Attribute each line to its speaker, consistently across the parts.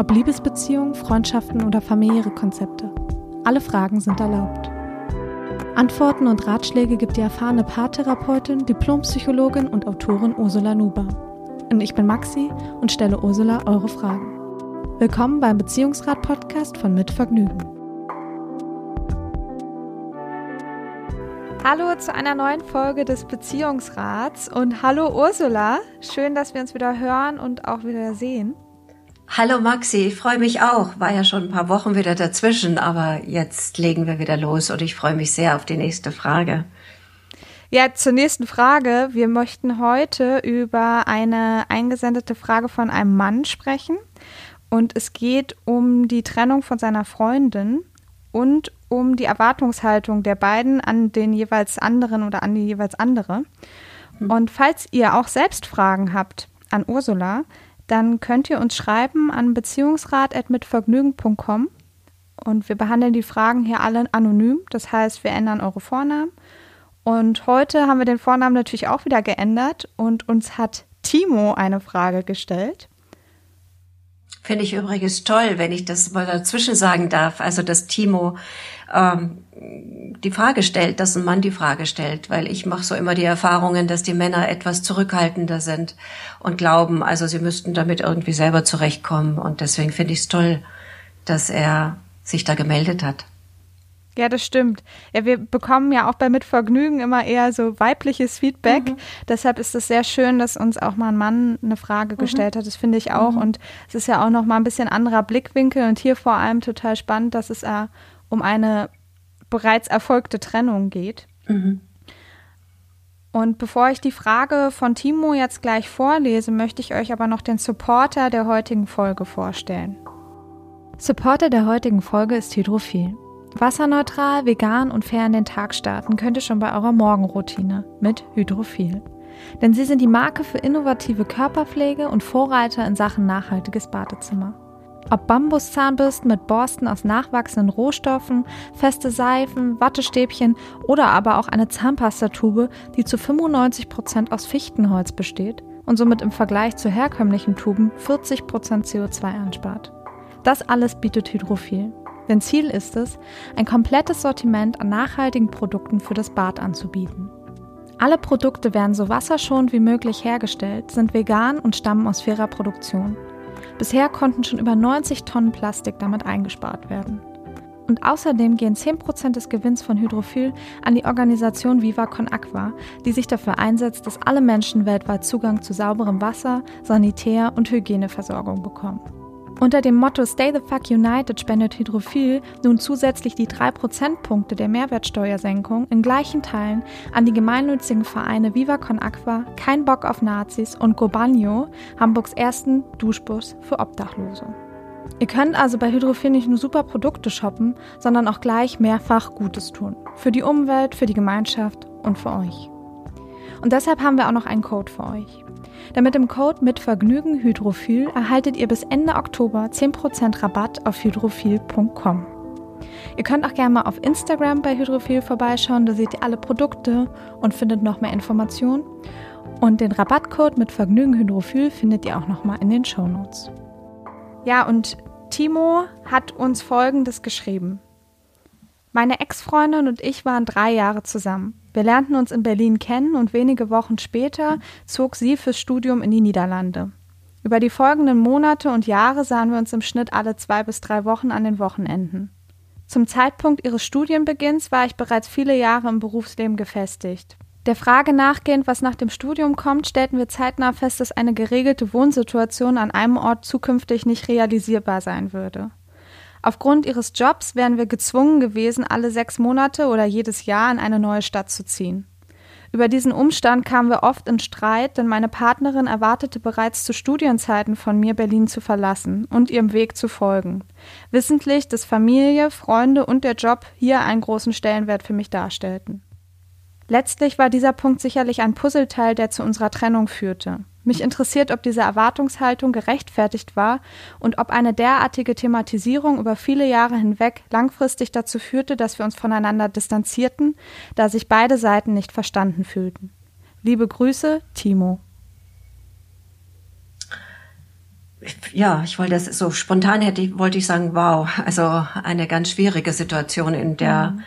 Speaker 1: Ob Liebesbeziehungen, Freundschaften oder familiäre Konzepte. Alle Fragen sind erlaubt. Antworten und Ratschläge gibt die erfahrene Paartherapeutin, Diplompsychologin und Autorin Ursula Nuber. Und ich bin Maxi und stelle Ursula eure Fragen. Willkommen beim Beziehungsrat-Podcast von Mit Vergnügen. Hallo zu einer neuen Folge des Beziehungsrats und hallo Ursula. Schön, dass wir uns wieder hören und auch wieder sehen.
Speaker 2: Hallo Maxi, ich freue mich auch. War ja schon ein paar Wochen wieder dazwischen, aber jetzt legen wir wieder los und ich freue mich sehr auf die nächste Frage.
Speaker 1: Ja, zur nächsten Frage. Wir möchten heute über eine eingesendete Frage von einem Mann sprechen. Und es geht um die Trennung von seiner Freundin und um die Erwartungshaltung der beiden an den jeweils anderen oder an die jeweils andere. Hm. Und falls ihr auch selbst Fragen habt an Ursula, dann könnt ihr uns schreiben an beziehungsrat.mitvergnügen.com und wir behandeln die Fragen hier alle anonym. Das heißt, wir ändern eure Vornamen. Und heute haben wir den Vornamen natürlich auch wieder geändert und uns hat Timo eine Frage gestellt.
Speaker 2: Finde ich übrigens toll, wenn ich das mal dazwischen sagen darf. Also, dass Timo ähm, die Frage stellt, dass ein Mann die Frage stellt, weil ich mache so immer die Erfahrungen, dass die Männer etwas zurückhaltender sind und glauben, also sie müssten damit irgendwie selber zurechtkommen. Und deswegen finde ich es toll, dass er sich da gemeldet hat.
Speaker 1: Ja, das stimmt. Ja, wir bekommen ja auch bei Mitvergnügen immer eher so weibliches Feedback. Mhm. Deshalb ist es sehr schön, dass uns auch mal ein Mann eine Frage mhm. gestellt hat. Das finde ich auch. Mhm. Und es ist ja auch noch mal ein bisschen anderer Blickwinkel und hier vor allem total spannend, dass es äh, um eine bereits erfolgte Trennung geht. Mhm. Und bevor ich die Frage von Timo jetzt gleich vorlese, möchte ich euch aber noch den Supporter der heutigen Folge vorstellen. Supporter der heutigen Folge ist Hydrophil. Wasserneutral, vegan und fair in den Tag starten könnt ihr schon bei eurer Morgenroutine mit Hydrophil. Denn sie sind die Marke für innovative Körperpflege und Vorreiter in Sachen nachhaltiges Badezimmer. Ob Bambuszahnbürsten mit Borsten aus nachwachsenden Rohstoffen, feste Seifen, Wattestäbchen oder aber auch eine Zahnpastatube, die zu 95 Prozent aus Fichtenholz besteht und somit im Vergleich zu herkömmlichen Tuben 40 Prozent CO2 anspart. Das alles bietet Hydrophil. Denn Ziel ist es, ein komplettes Sortiment an nachhaltigen Produkten für das Bad anzubieten. Alle Produkte werden so wasserschonend wie möglich hergestellt, sind vegan und stammen aus fairer Produktion. Bisher konnten schon über 90 Tonnen Plastik damit eingespart werden. Und außerdem gehen 10% des Gewinns von Hydrophil an die Organisation Viva Con Aqua, die sich dafür einsetzt, dass alle Menschen weltweit Zugang zu sauberem Wasser, Sanitär- und Hygieneversorgung bekommen. Unter dem Motto Stay the Fuck United spendet Hydrophil nun zusätzlich die 3 Prozentpunkte der Mehrwertsteuersenkung in gleichen Teilen an die gemeinnützigen Vereine Viva Con Aqua, Kein Bock auf Nazis und Gobagno, Hamburgs ersten Duschbus für Obdachlose. Ihr könnt also bei Hydrophil nicht nur super Produkte shoppen, sondern auch gleich mehrfach Gutes tun. Für die Umwelt, für die Gemeinschaft und für euch. Und deshalb haben wir auch noch einen Code für euch. Denn mit dem Code mit Vergnügen Hydrophil erhaltet ihr bis Ende Oktober 10% Rabatt auf hydrophil.com. Ihr könnt auch gerne mal auf Instagram bei Hydrophil vorbeischauen, da seht ihr alle Produkte und findet noch mehr Informationen. Und den Rabattcode mit Vergnügen Hydrophil findet ihr auch nochmal in den Show Notes. Ja, und Timo hat uns Folgendes geschrieben. Meine Ex-Freundin und ich waren drei Jahre zusammen. Wir lernten uns in Berlin kennen und wenige Wochen später zog sie fürs Studium in die Niederlande. Über die folgenden Monate und Jahre sahen wir uns im Schnitt alle zwei bis drei Wochen an den Wochenenden. Zum Zeitpunkt ihres Studienbeginns war ich bereits viele Jahre im Berufsleben gefestigt. Der Frage nachgehend, was nach dem Studium kommt, stellten wir zeitnah fest, dass eine geregelte Wohnsituation an einem Ort zukünftig nicht realisierbar sein würde. Aufgrund ihres Jobs wären wir gezwungen gewesen, alle sechs Monate oder jedes Jahr in eine neue Stadt zu ziehen. Über diesen Umstand kamen wir oft in Streit, denn meine Partnerin erwartete bereits zu Studienzeiten von mir, Berlin zu verlassen und ihrem Weg zu folgen. Wissentlich, dass Familie, Freunde und der Job hier einen großen Stellenwert für mich darstellten. Letztlich war dieser Punkt sicherlich ein Puzzleteil, der zu unserer Trennung führte. Mich interessiert, ob diese Erwartungshaltung gerechtfertigt war und ob eine derartige Thematisierung über viele Jahre hinweg langfristig dazu führte, dass wir uns voneinander distanzierten, da sich beide Seiten nicht verstanden fühlten. Liebe Grüße, Timo.
Speaker 2: Ja, ich wollte das so spontan hätte wollte ich sagen, wow, also eine ganz schwierige Situation, in der mhm.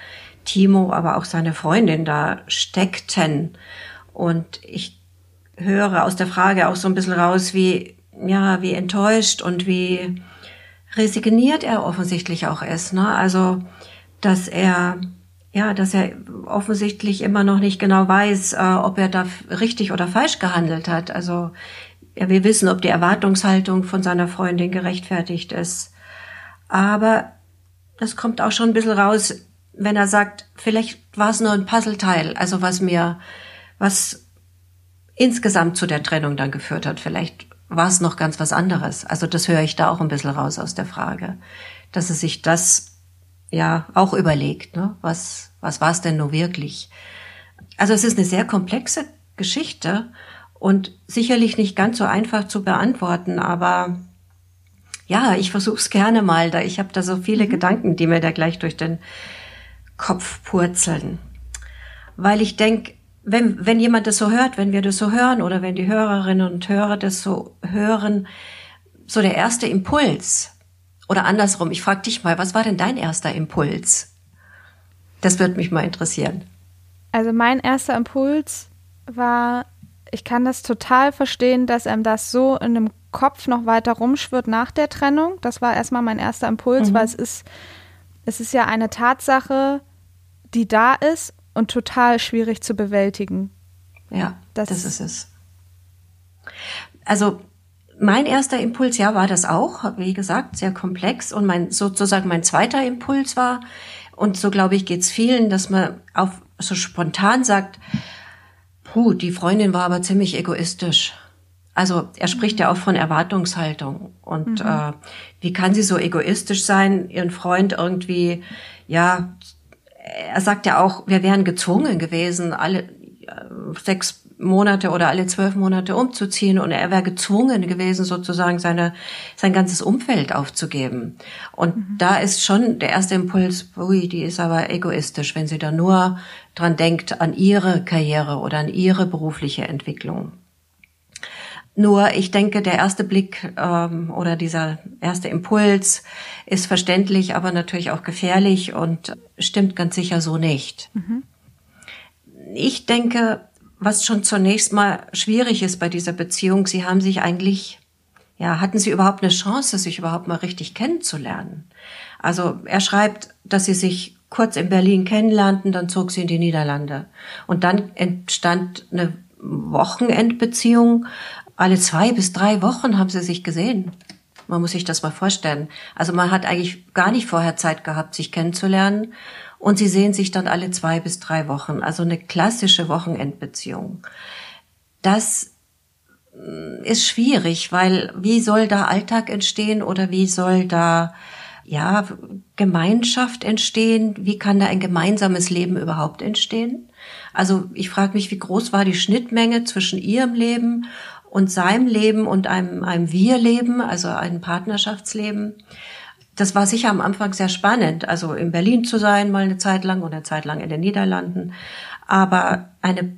Speaker 2: Timo, aber auch seine Freundin da steckten. Und ich höre aus der Frage auch so ein bisschen raus, wie, ja, wie enttäuscht und wie resigniert er offensichtlich auch ist, ne? Also, dass er, ja, dass er offensichtlich immer noch nicht genau weiß, äh, ob er da richtig oder falsch gehandelt hat. Also, er will wissen, ob die Erwartungshaltung von seiner Freundin gerechtfertigt ist. Aber das kommt auch schon ein bisschen raus, wenn er sagt, vielleicht war es nur ein Puzzleteil, also was mir, was insgesamt zu der Trennung dann geführt hat. Vielleicht war es noch ganz was anderes. Also das höre ich da auch ein bisschen raus aus der Frage, dass es sich das ja auch überlegt. Ne? Was, was war es denn nur wirklich? Also es ist eine sehr komplexe Geschichte und sicherlich nicht ganz so einfach zu beantworten, aber ja, ich versuche es gerne mal, da ich habe da so viele mhm. Gedanken, die mir da gleich durch den Kopf purzeln. Weil ich denke, wenn, wenn jemand das so hört, wenn wir das so hören oder wenn die Hörerinnen und Hörer das so hören, so der erste Impuls oder andersrum, ich frage dich mal, was war denn dein erster Impuls? Das würde mich mal interessieren.
Speaker 1: Also mein erster Impuls war, ich kann das total verstehen, dass einem das so in dem Kopf noch weiter rumschwirrt nach der Trennung. Das war erstmal mein erster Impuls, mhm. weil es ist, es ist ja eine Tatsache, die da ist und total schwierig zu bewältigen.
Speaker 2: Ja, das, das ist es. Also mein erster Impuls, ja, war das auch, wie gesagt, sehr komplex. Und mein sozusagen mein zweiter Impuls war, und so glaube ich, geht's vielen, dass man auf so spontan sagt, puh, die Freundin war aber ziemlich egoistisch. Also er spricht ja auch von Erwartungshaltung. Und mhm. äh, wie kann sie so egoistisch sein, ihren Freund irgendwie ja er sagt ja auch, wir wären gezwungen gewesen, alle äh, sechs Monate oder alle zwölf Monate umzuziehen und er wäre gezwungen gewesen, sozusagen seine, sein ganzes Umfeld aufzugeben. Und mhm. da ist schon der erste Impuls, ui, die ist aber egoistisch, wenn sie da nur dran denkt an ihre Karriere oder an ihre berufliche Entwicklung. Nur ich denke, der erste Blick ähm, oder dieser erste Impuls ist verständlich, aber natürlich auch gefährlich und stimmt ganz sicher so nicht. Mhm. Ich denke, was schon zunächst mal schwierig ist bei dieser Beziehung, sie haben sich eigentlich, ja, hatten sie überhaupt eine Chance, sich überhaupt mal richtig kennenzulernen? Also er schreibt, dass sie sich kurz in Berlin kennenlernten, dann zog sie in die Niederlande. Und dann entstand eine Wochenendbeziehung, alle zwei bis drei Wochen haben sie sich gesehen. Man muss sich das mal vorstellen. Also man hat eigentlich gar nicht vorher Zeit gehabt, sich kennenzulernen. Und sie sehen sich dann alle zwei bis drei Wochen. Also eine klassische Wochenendbeziehung. Das mm, ist schwierig, weil wie soll da Alltag entstehen oder wie soll da ja Gemeinschaft entstehen? Wie kann da ein gemeinsames Leben überhaupt entstehen? Also ich frage mich, wie groß war die Schnittmenge zwischen ihrem Leben und seinem Leben und einem, einem Wir-Leben, also einem Partnerschaftsleben. Das war sicher am Anfang sehr spannend, also in Berlin zu sein, mal eine Zeit lang oder eine Zeit lang in den Niederlanden. Aber eine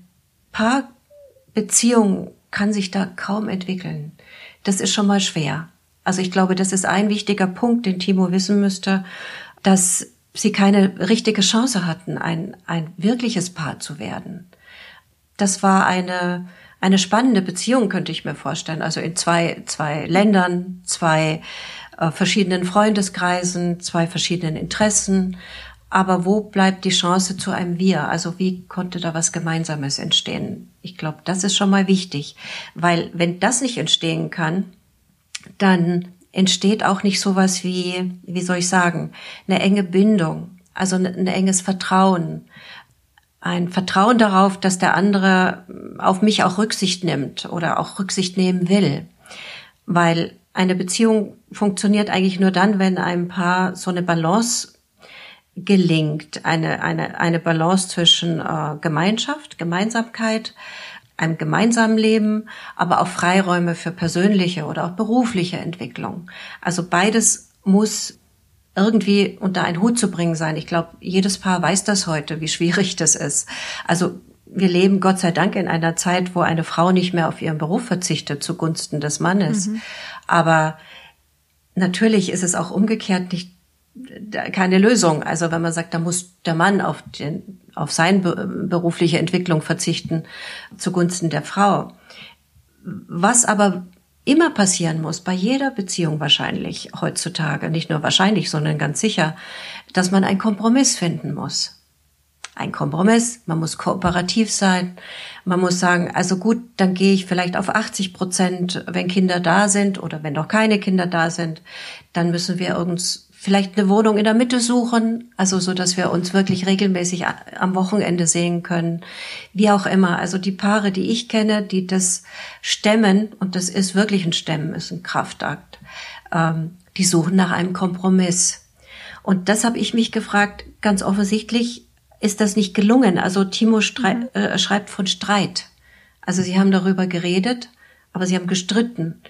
Speaker 2: Paarbeziehung kann sich da kaum entwickeln. Das ist schon mal schwer. Also ich glaube, das ist ein wichtiger Punkt, den Timo wissen müsste, dass sie keine richtige Chance hatten, ein, ein wirkliches Paar zu werden. Das war eine, eine spannende Beziehung, könnte ich mir vorstellen. Also in zwei, zwei Ländern, zwei äh, verschiedenen Freundeskreisen, zwei verschiedenen Interessen. Aber wo bleibt die Chance zu einem Wir? Also wie konnte da was Gemeinsames entstehen? Ich glaube, das ist schon mal wichtig, weil wenn das nicht entstehen kann, dann entsteht auch nicht sowas wie, wie soll ich sagen, eine enge Bindung, also ein, ein enges Vertrauen, ein Vertrauen darauf, dass der andere auf mich auch Rücksicht nimmt oder auch Rücksicht nehmen will. Weil eine Beziehung funktioniert eigentlich nur dann, wenn ein Paar so eine Balance gelingt, eine, eine, eine Balance zwischen äh, Gemeinschaft, Gemeinsamkeit, einem gemeinsamen Leben, aber auch Freiräume für persönliche oder auch berufliche Entwicklung. Also beides muss irgendwie unter einen Hut zu bringen sein. Ich glaube, jedes Paar weiß das heute, wie schwierig das ist. Also wir leben Gott sei Dank in einer Zeit, wo eine Frau nicht mehr auf ihren Beruf verzichtet zugunsten des Mannes. Mhm. Aber natürlich ist es auch umgekehrt nicht keine Lösung. Also wenn man sagt, da muss der Mann auf den, auf seine berufliche Entwicklung verzichten zugunsten der Frau. Was aber immer passieren muss, bei jeder Beziehung wahrscheinlich heutzutage, nicht nur wahrscheinlich, sondern ganz sicher, dass man einen Kompromiss finden muss. Ein Kompromiss, man muss kooperativ sein, man muss sagen, also gut, dann gehe ich vielleicht auf 80 Prozent, wenn Kinder da sind oder wenn noch keine Kinder da sind, dann müssen wir uns vielleicht eine Wohnung in der Mitte suchen, also so, dass wir uns wirklich regelmäßig am Wochenende sehen können, wie auch immer. Also die Paare, die ich kenne, die das stemmen, und das ist wirklich ein Stemmen, ist ein Kraftakt, ähm, die suchen nach einem Kompromiss. Und das habe ich mich gefragt, ganz offensichtlich ist das nicht gelungen. Also Timo mhm. äh, schreibt von Streit. Also sie haben darüber geredet, aber sie haben gestritten.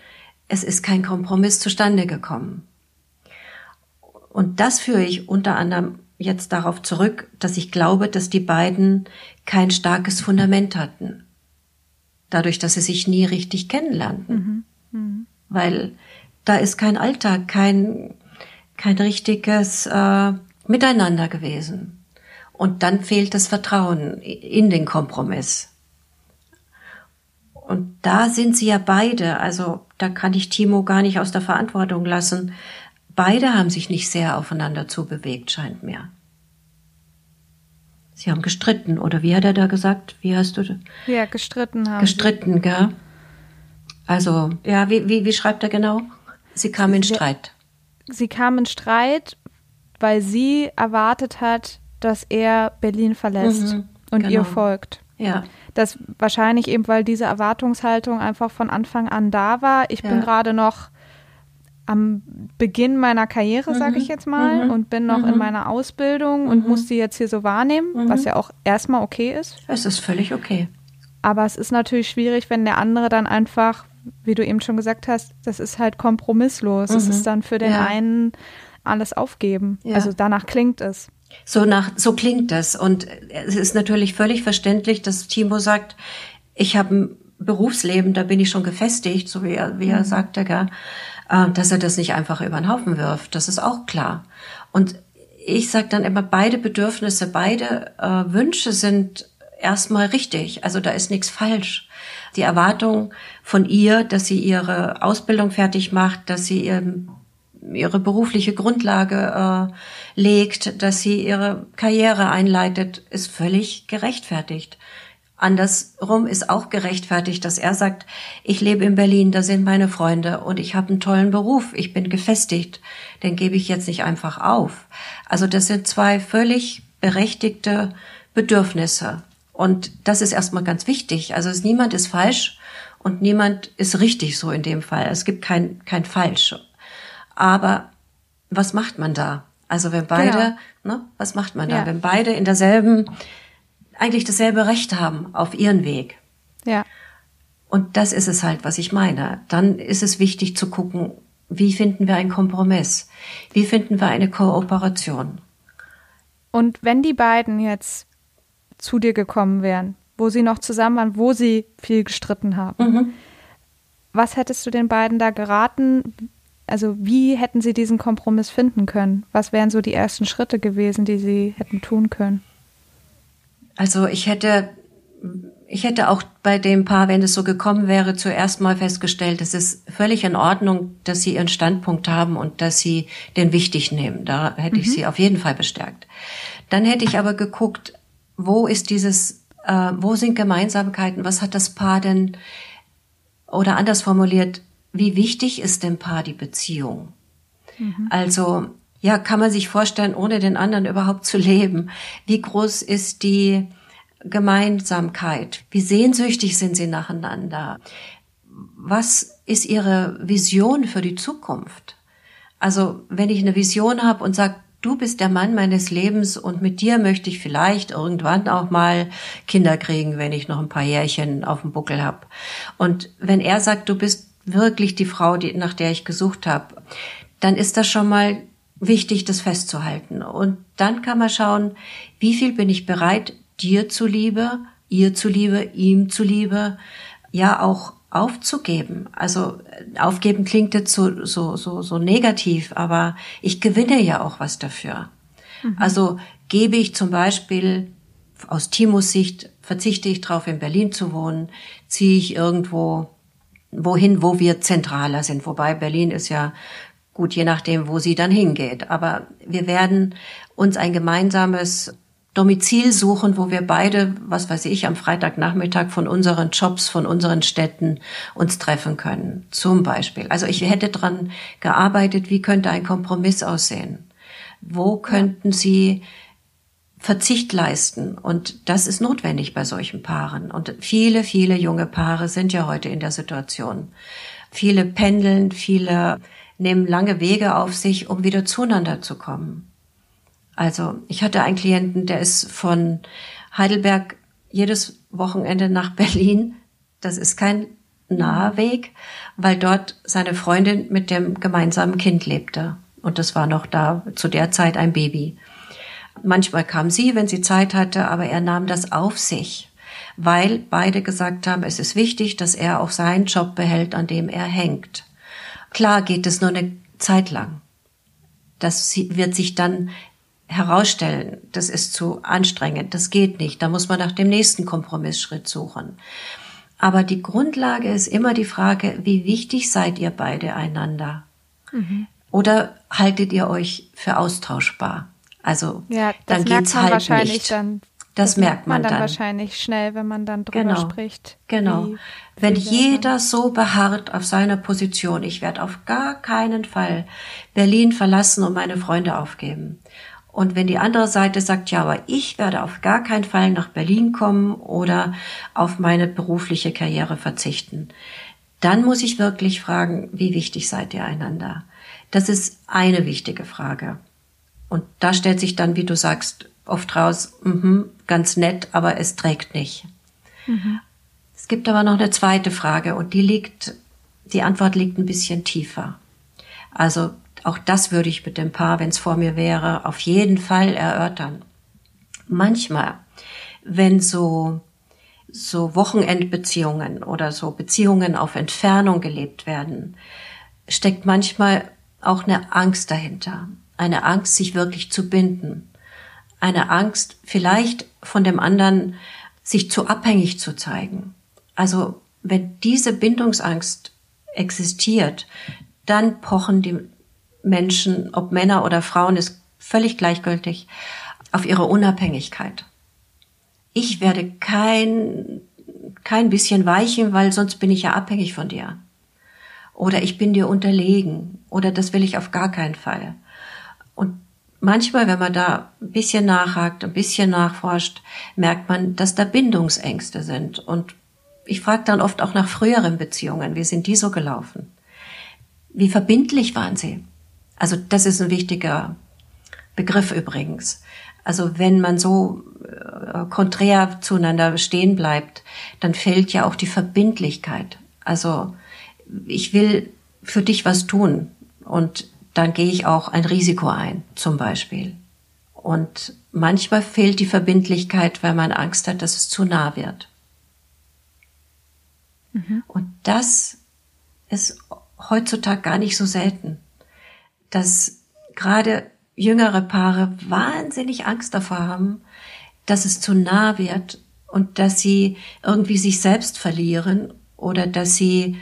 Speaker 2: Es ist kein Kompromiss zustande gekommen. Und das führe ich unter anderem jetzt darauf zurück, dass ich glaube, dass die beiden kein starkes Fundament hatten. Dadurch, dass sie sich nie richtig kennenlernten. Mhm. Mhm. Weil da ist kein Alltag, kein, kein richtiges äh, Miteinander gewesen. Und dann fehlt das Vertrauen in den Kompromiss. Und da sind sie ja beide, also da kann ich Timo gar nicht aus der Verantwortung lassen, Beide haben sich nicht sehr aufeinander zubewegt, scheint mir. Sie haben gestritten, oder wie hat er da gesagt? Wie hast du das?
Speaker 1: Ja, gestritten haben.
Speaker 2: Gestritten, gell? Also, ja, wie, wie, wie schreibt er genau? Sie kam in Streit.
Speaker 1: Sie kam in Streit, weil sie erwartet hat, dass er Berlin verlässt mhm, und genau. ihr folgt.
Speaker 2: Ja.
Speaker 1: Das wahrscheinlich eben, weil diese Erwartungshaltung einfach von Anfang an da war. Ich ja. bin gerade noch am Beginn meiner Karriere, mhm. sage ich jetzt mal, mhm. und bin noch mhm. in meiner Ausbildung und mhm. muss die jetzt hier so wahrnehmen, mhm. was ja auch erstmal okay ist.
Speaker 2: Es ist völlig okay.
Speaker 1: Aber es ist natürlich schwierig, wenn der andere dann einfach, wie du eben schon gesagt hast, das ist halt kompromisslos. Es ist dann für den ja. einen alles aufgeben. Ja. Also danach klingt es.
Speaker 2: So nach, so klingt es. Und es ist natürlich völlig verständlich, dass Timo sagt, ich habe ein Berufsleben, da bin ich schon gefestigt, so wie er, wie er sagte, gell äh, dass er das nicht einfach über den Haufen wirft. Das ist auch klar. Und ich sage dann immer, beide Bedürfnisse, beide äh, Wünsche sind erstmal richtig. Also da ist nichts falsch. Die Erwartung von ihr, dass sie ihre Ausbildung fertig macht, dass sie ihr, ihre berufliche Grundlage äh, legt, dass sie ihre Karriere einleitet, ist völlig gerechtfertigt. Andersrum ist auch gerechtfertigt, dass er sagt, ich lebe in Berlin, da sind meine Freunde und ich habe einen tollen Beruf, ich bin gefestigt, den gebe ich jetzt nicht einfach auf. Also das sind zwei völlig berechtigte Bedürfnisse. Und das ist erstmal ganz wichtig. Also es, niemand ist falsch und niemand ist richtig so in dem Fall. Es gibt kein, kein Falsch. Aber was macht man da? Also wenn beide, genau. ne, was macht man da? Ja. Wenn beide in derselben eigentlich dasselbe Recht haben auf ihren Weg.
Speaker 1: Ja.
Speaker 2: Und das ist es halt, was ich meine. Dann ist es wichtig zu gucken, wie finden wir einen Kompromiss? Wie finden wir eine Kooperation?
Speaker 1: Und wenn die beiden jetzt zu dir gekommen wären, wo sie noch zusammen waren, wo sie viel gestritten haben, mhm. was hättest du den beiden da geraten? Also wie hätten sie diesen Kompromiss finden können? Was wären so die ersten Schritte gewesen, die sie hätten tun können?
Speaker 2: Also ich hätte, ich hätte auch bei dem Paar, wenn es so gekommen wäre, zuerst mal festgestellt, es ist völlig in Ordnung, dass sie ihren Standpunkt haben und dass sie den wichtig nehmen. Da hätte mhm. ich sie auf jeden Fall bestärkt. Dann hätte ich aber geguckt, wo ist dieses, äh, wo sind Gemeinsamkeiten? Was hat das Paar denn, oder anders formuliert, wie wichtig ist dem Paar die Beziehung? Mhm. Also ja, kann man sich vorstellen, ohne den anderen überhaupt zu leben? Wie groß ist die Gemeinsamkeit? Wie sehnsüchtig sind sie nacheinander? Was ist ihre Vision für die Zukunft? Also wenn ich eine Vision habe und sage, du bist der Mann meines Lebens und mit dir möchte ich vielleicht irgendwann auch mal Kinder kriegen, wenn ich noch ein paar Jährchen auf dem Buckel habe. Und wenn er sagt, du bist wirklich die Frau, die, nach der ich gesucht habe, dann ist das schon mal wichtig, das festzuhalten. Und dann kann man schauen, wie viel bin ich bereit, dir zuliebe, ihr zuliebe, ihm zuliebe, ja auch aufzugeben. Also aufgeben klingt jetzt so, so, so, so negativ, aber ich gewinne ja auch was dafür. Mhm. Also gebe ich zum Beispiel aus Timos Sicht, verzichte ich darauf, in Berlin zu wohnen, ziehe ich irgendwo wohin, wo wir zentraler sind. Wobei Berlin ist ja gut, je nachdem, wo sie dann hingeht. Aber wir werden uns ein gemeinsames Domizil suchen, wo wir beide, was weiß ich, am Freitagnachmittag von unseren Jobs, von unseren Städten uns treffen können. Zum Beispiel. Also ich hätte dran gearbeitet, wie könnte ein Kompromiss aussehen? Wo könnten Sie Verzicht leisten? Und das ist notwendig bei solchen Paaren. Und viele, viele junge Paare sind ja heute in der Situation. Viele pendeln, viele nehmen lange Wege auf sich, um wieder zueinander zu kommen. Also ich hatte einen Klienten, der ist von Heidelberg jedes Wochenende nach Berlin. Das ist kein naher Weg, weil dort seine Freundin mit dem gemeinsamen Kind lebte. Und das war noch da zu der Zeit ein Baby. Manchmal kam sie, wenn sie Zeit hatte, aber er nahm das auf sich, weil beide gesagt haben, es ist wichtig, dass er auch seinen Job behält, an dem er hängt. Klar geht es nur eine Zeit lang. Das wird sich dann herausstellen, das ist zu anstrengend, das geht nicht, da muss man nach dem nächsten Kompromissschritt suchen. Aber die Grundlage ist immer die Frage, wie wichtig seid ihr beide einander? Mhm. Oder haltet ihr euch für austauschbar? Also
Speaker 1: ja, das dann geht's halt wahrscheinlich nicht. Dann,
Speaker 2: das, das merkt man,
Speaker 1: man dann, dann, wahrscheinlich schnell, wenn man dann drüber
Speaker 2: genau,
Speaker 1: spricht.
Speaker 2: Genau. Wie, wenn jeder so beharrt auf seiner Position, ich werde auf gar keinen Fall Berlin verlassen und meine Freunde aufgeben. Und wenn die andere Seite sagt, ja, aber ich werde auf gar keinen Fall nach Berlin kommen oder auf meine berufliche Karriere verzichten, dann muss ich wirklich fragen, wie wichtig seid ihr einander? Das ist eine wichtige Frage. Und da stellt sich dann, wie du sagst, oft raus, mh, ganz nett, aber es trägt nicht. Mhm. Es gibt aber noch eine zweite Frage und die liegt, die Antwort liegt ein bisschen tiefer. Also auch das würde ich mit dem Paar, wenn es vor mir wäre, auf jeden Fall erörtern. Manchmal, wenn so so Wochenendbeziehungen oder so Beziehungen auf Entfernung gelebt werden, steckt manchmal auch eine Angst dahinter. Eine Angst, sich wirklich zu binden. Eine Angst, vielleicht von dem anderen sich zu abhängig zu zeigen. Also, wenn diese Bindungsangst existiert, dann pochen die Menschen, ob Männer oder Frauen, ist völlig gleichgültig, auf ihre Unabhängigkeit. Ich werde kein, kein bisschen weichen, weil sonst bin ich ja abhängig von dir. Oder ich bin dir unterlegen. Oder das will ich auf gar keinen Fall. Und manchmal, wenn man da ein bisschen nachhakt, ein bisschen nachforscht, merkt man, dass da Bindungsängste sind. Und ich frage dann oft auch nach früheren Beziehungen. Wie sind die so gelaufen? Wie verbindlich waren sie? Also das ist ein wichtiger Begriff übrigens. Also wenn man so äh, konträr zueinander stehen bleibt, dann fällt ja auch die Verbindlichkeit. Also ich will für dich was tun und dann gehe ich auch ein Risiko ein, zum Beispiel. Und manchmal fehlt die Verbindlichkeit, weil man Angst hat, dass es zu nah wird. Mhm. Und das ist heutzutage gar nicht so selten dass gerade jüngere Paare wahnsinnig Angst davor haben, dass es zu nah wird und dass sie irgendwie sich selbst verlieren oder dass sie,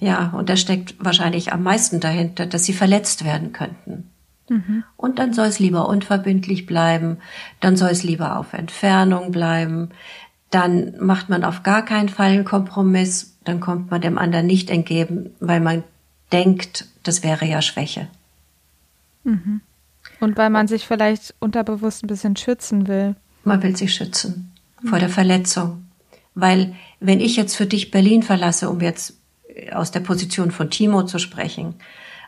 Speaker 2: ja, und da steckt wahrscheinlich am meisten dahinter, dass sie verletzt werden könnten. Mhm. Und dann soll es lieber unverbindlich bleiben, dann soll es lieber auf Entfernung bleiben, dann macht man auf gar keinen Fall einen Kompromiss, dann kommt man dem anderen nicht entgegen, weil man denkt, das wäre ja Schwäche.
Speaker 1: Mhm. Und weil man sich vielleicht unterbewusst ein bisschen schützen will.
Speaker 2: Man will sich schützen vor der Verletzung. Weil wenn ich jetzt für dich Berlin verlasse, um jetzt aus der Position von Timo zu sprechen,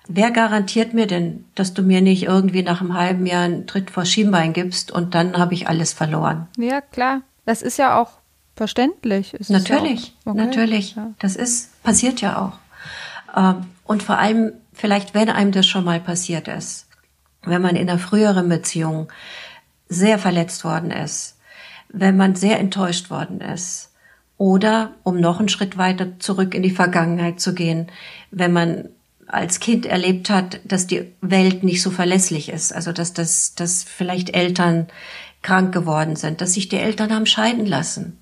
Speaker 2: wer garantiert mir denn, dass du mir nicht irgendwie nach einem halben Jahr einen Tritt vor Schienbein gibst und dann habe ich alles verloren?
Speaker 1: Ja, klar. Das ist ja auch verständlich.
Speaker 2: Ist natürlich, ja auch, okay. natürlich. Ja. Das ist, passiert ja auch. Ähm, und vor allem, vielleicht wenn einem das schon mal passiert ist, wenn man in einer früheren Beziehung sehr verletzt worden ist, wenn man sehr enttäuscht worden ist, oder, um noch einen Schritt weiter zurück in die Vergangenheit zu gehen, wenn man als Kind erlebt hat, dass die Welt nicht so verlässlich ist, also dass, dass, dass vielleicht Eltern krank geworden sind, dass sich die Eltern haben scheiden lassen.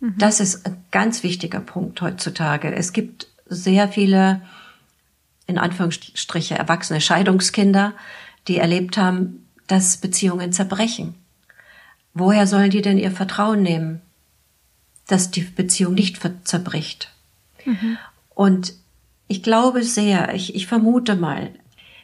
Speaker 2: Mhm. Das ist ein ganz wichtiger Punkt heutzutage. Es gibt sehr viele, in Anführungsstriche, erwachsene Scheidungskinder, die erlebt haben, dass Beziehungen zerbrechen. Woher sollen die denn ihr Vertrauen nehmen? Dass die Beziehung nicht zerbricht. Mhm. Und ich glaube sehr, ich, ich vermute mal,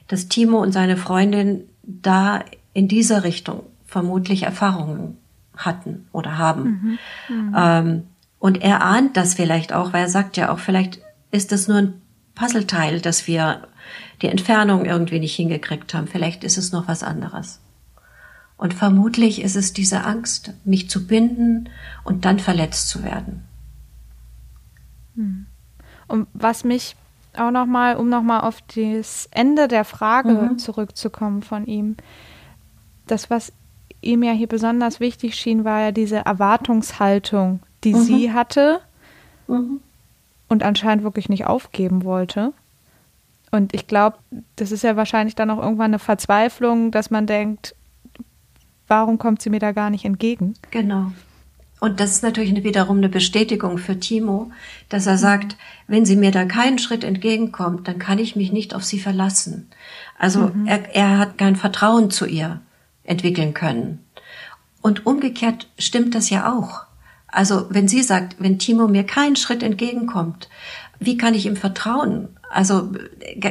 Speaker 2: dass Timo und seine Freundin da in dieser Richtung vermutlich Erfahrungen hatten oder haben. Mhm. Mhm. Ähm, und er ahnt das vielleicht auch, weil er sagt ja auch, vielleicht ist das nur ein Puzzleteil, dass wir die Entfernung irgendwie nicht hingekriegt haben. Vielleicht ist es noch was anderes. Und vermutlich ist es diese Angst, mich zu binden und dann verletzt zu werden.
Speaker 1: Hm. Und was mich auch nochmal, um nochmal auf das Ende der Frage mhm. zurückzukommen von ihm, das, was ihm ja hier besonders wichtig schien, war ja diese Erwartungshaltung, die mhm. sie hatte mhm. und anscheinend wirklich nicht aufgeben wollte. Und ich glaube, das ist ja wahrscheinlich dann auch irgendwann eine Verzweiflung, dass man denkt, warum kommt sie mir da gar nicht entgegen?
Speaker 2: Genau. Und das ist natürlich wiederum eine Bestätigung für Timo, dass er sagt, wenn sie mir da keinen Schritt entgegenkommt, dann kann ich mich nicht auf sie verlassen. Also mhm. er, er hat kein Vertrauen zu ihr entwickeln können. Und umgekehrt stimmt das ja auch. Also wenn sie sagt, wenn Timo mir keinen Schritt entgegenkommt, wie kann ich ihm vertrauen? Also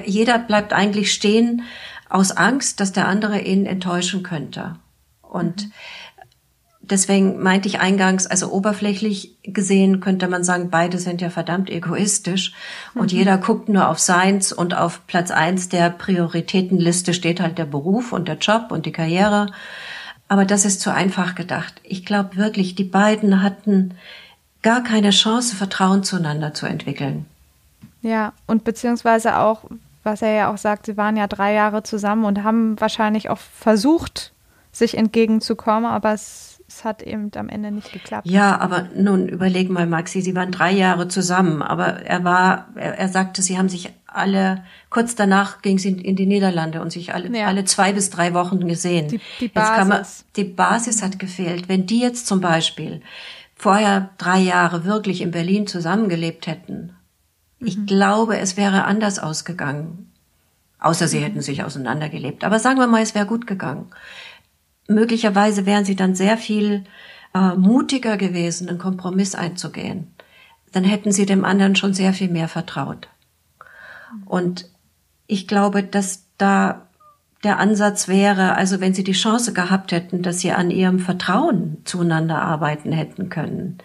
Speaker 2: jeder bleibt eigentlich stehen aus Angst, dass der andere ihn enttäuschen könnte. Und deswegen meinte ich eingangs, also oberflächlich gesehen könnte man sagen, beide sind ja verdammt egoistisch und mhm. jeder guckt nur auf seins und auf Platz eins der Prioritätenliste steht halt der Beruf und der Job und die Karriere. Aber das ist zu einfach gedacht. Ich glaube wirklich, die beiden hatten gar keine Chance, Vertrauen zueinander zu entwickeln.
Speaker 1: Ja, und beziehungsweise auch, was er ja auch sagt, sie waren ja drei Jahre zusammen und haben wahrscheinlich auch versucht, sich entgegenzukommen, aber es, es hat eben am Ende nicht geklappt.
Speaker 2: Ja, aber nun überleg mal, Maxi, Sie waren drei Jahre zusammen, aber er war, er, er sagte, Sie haben sich alle, kurz danach ging sie in die Niederlande und sich alle, ja. alle zwei bis drei Wochen gesehen.
Speaker 1: Die, die Basis. Man,
Speaker 2: die Basis hat gefehlt. Wenn die jetzt zum Beispiel vorher drei Jahre wirklich in Berlin zusammengelebt hätten, mhm. ich glaube, es wäre anders ausgegangen. Außer sie mhm. hätten sich auseinandergelebt. Aber sagen wir mal, es wäre gut gegangen möglicherweise wären sie dann sehr viel äh, mutiger gewesen, einen Kompromiss einzugehen. Dann hätten sie dem anderen schon sehr viel mehr vertraut. Und ich glaube, dass da der Ansatz wäre, also wenn sie die Chance gehabt hätten, dass sie an ihrem Vertrauen zueinander arbeiten hätten können,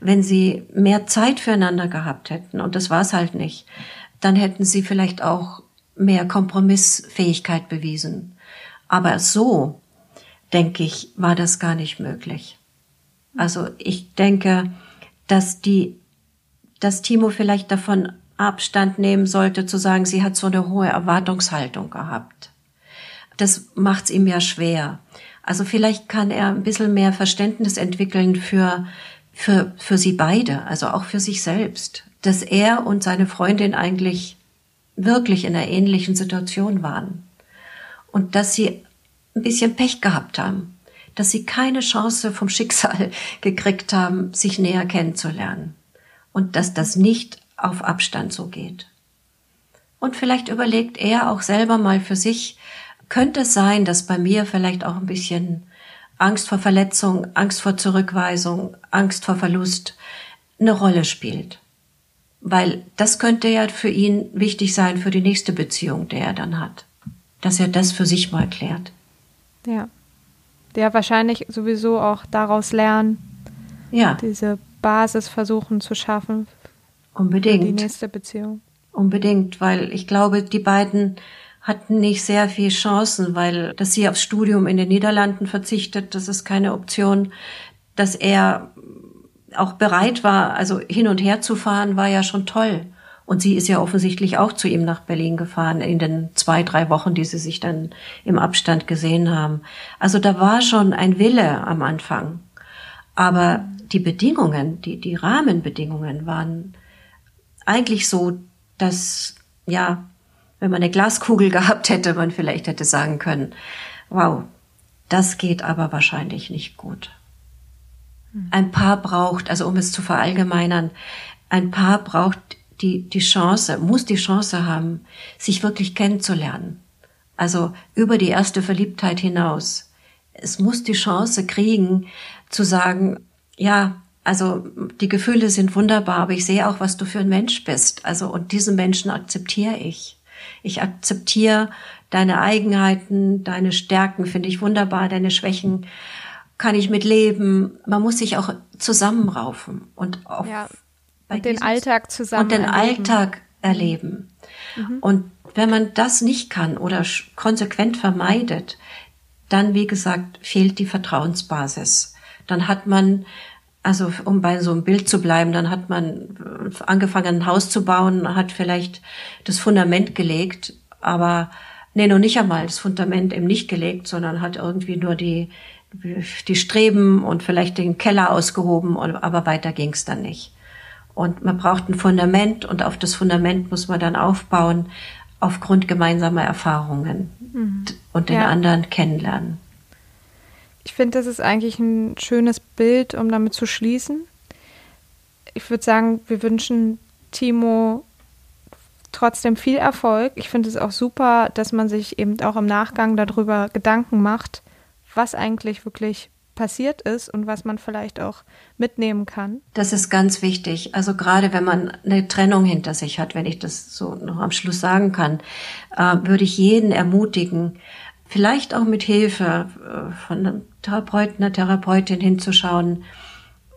Speaker 2: wenn sie mehr Zeit füreinander gehabt hätten, und das war es halt nicht, dann hätten sie vielleicht auch mehr Kompromissfähigkeit bewiesen. Aber so, denke ich, war das gar nicht möglich. Also ich denke, dass die, dass Timo vielleicht davon Abstand nehmen sollte, zu sagen, sie hat so eine hohe Erwartungshaltung gehabt. Das macht's ihm ja schwer. Also vielleicht kann er ein bisschen mehr Verständnis entwickeln für, für, für sie beide, also auch für sich selbst, dass er und seine Freundin eigentlich wirklich in einer ähnlichen Situation waren. Und dass sie ein bisschen Pech gehabt haben, dass sie keine Chance vom Schicksal gekriegt haben, sich näher kennenzulernen und dass das nicht auf Abstand so geht. Und vielleicht überlegt er auch selber mal für sich, könnte es sein, dass bei mir vielleicht auch ein bisschen Angst vor Verletzung, Angst vor Zurückweisung, Angst vor Verlust eine Rolle spielt. Weil das könnte ja für ihn wichtig sein für die nächste Beziehung, die er dann hat. Dass er das für sich mal klärt.
Speaker 1: Ja. Ja, wahrscheinlich sowieso auch daraus lernen.
Speaker 2: Ja.
Speaker 1: Diese Basis versuchen zu schaffen.
Speaker 2: Unbedingt.
Speaker 1: Für die nächste Beziehung.
Speaker 2: Unbedingt, weil ich glaube, die beiden hatten nicht sehr viel Chancen, weil dass sie aufs Studium in den Niederlanden verzichtet, das ist keine Option. Dass er auch bereit war, also hin und her zu fahren, war ja schon toll. Und sie ist ja offensichtlich auch zu ihm nach Berlin gefahren in den zwei, drei Wochen, die sie sich dann im Abstand gesehen haben. Also da war schon ein Wille am Anfang. Aber die Bedingungen, die, die Rahmenbedingungen waren eigentlich so, dass, ja, wenn man eine Glaskugel gehabt hätte, man vielleicht hätte sagen können, wow, das geht aber wahrscheinlich nicht gut. Hm. Ein Paar braucht, also um es zu verallgemeinern, ein Paar braucht die, die Chance, muss die Chance haben, sich wirklich kennenzulernen. Also über die erste Verliebtheit hinaus. Es muss die Chance kriegen, zu sagen, ja, also die Gefühle sind wunderbar, aber ich sehe auch, was du für ein Mensch bist. Also und diesen Menschen akzeptiere ich. Ich akzeptiere deine Eigenheiten, deine Stärken finde ich wunderbar, deine Schwächen kann ich mit leben. Man muss sich auch zusammenraufen und auf
Speaker 1: ja, und den Alltag zusammen
Speaker 2: und den erleben. Alltag erleben. Mhm. Und wenn man das nicht kann oder konsequent vermeidet, dann wie gesagt fehlt die Vertrauensbasis. Dann hat man also um bei so einem Bild zu bleiben, dann hat man angefangen, ein Haus zu bauen, hat vielleicht das Fundament gelegt, aber nee, noch nicht einmal das Fundament eben nicht gelegt, sondern hat irgendwie nur die, die Streben und vielleicht den Keller ausgehoben, aber weiter ging's dann nicht. Und man braucht ein Fundament und auf das Fundament muss man dann aufbauen aufgrund gemeinsamer Erfahrungen mhm. und den ja. anderen kennenlernen.
Speaker 1: Ich finde, das ist eigentlich ein schönes Bild, um damit zu schließen. Ich würde sagen, wir wünschen Timo trotzdem viel Erfolg. Ich finde es auch super, dass man sich eben auch im Nachgang darüber Gedanken macht, was eigentlich wirklich passiert ist und was man vielleicht auch mitnehmen kann.
Speaker 2: Das ist ganz wichtig. Also gerade wenn man eine Trennung hinter sich hat, wenn ich das so noch am Schluss sagen kann, äh, würde ich jeden ermutigen, vielleicht auch mit Hilfe äh, von einem Therapeuten, einer Therapeutin hinzuschauen,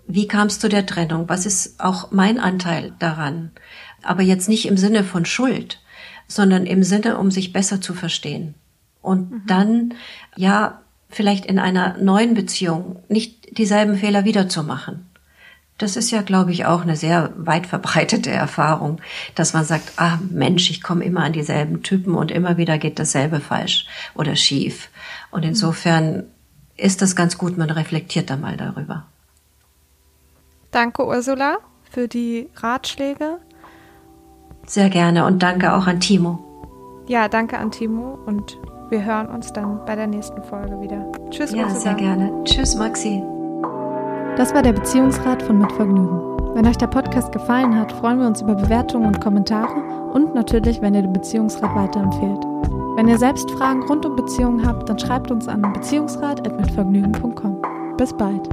Speaker 2: wie kam es zu der Trennung? Was ist auch mein Anteil daran? Aber jetzt nicht im Sinne von Schuld, sondern im Sinne, um sich besser zu verstehen. Und mhm. dann, ja, vielleicht in einer neuen Beziehung nicht dieselben Fehler wiederzumachen. Das ist ja, glaube ich, auch eine sehr weit verbreitete Erfahrung, dass man sagt, ah Mensch, ich komme immer an dieselben Typen und immer wieder geht dasselbe falsch oder schief. Und mhm. insofern ist das ganz gut, man reflektiert da mal darüber.
Speaker 1: Danke, Ursula, für die Ratschläge.
Speaker 2: Sehr gerne und danke auch an Timo.
Speaker 1: Ja, danke an Timo und wir hören uns dann bei der nächsten Folge wieder. Tschüss,
Speaker 2: Ja,
Speaker 1: Ursula.
Speaker 2: sehr gerne. Tschüss, Maxi.
Speaker 1: Das war der Beziehungsrat von Mitvergnügen. Wenn euch der Podcast gefallen hat, freuen wir uns über Bewertungen und Kommentare und natürlich, wenn ihr den Beziehungsrat weiterempfehlt. Wenn ihr selbst Fragen rund um Beziehungen habt, dann schreibt uns an beziehungsrat.mitvergnügen.com. Bis bald.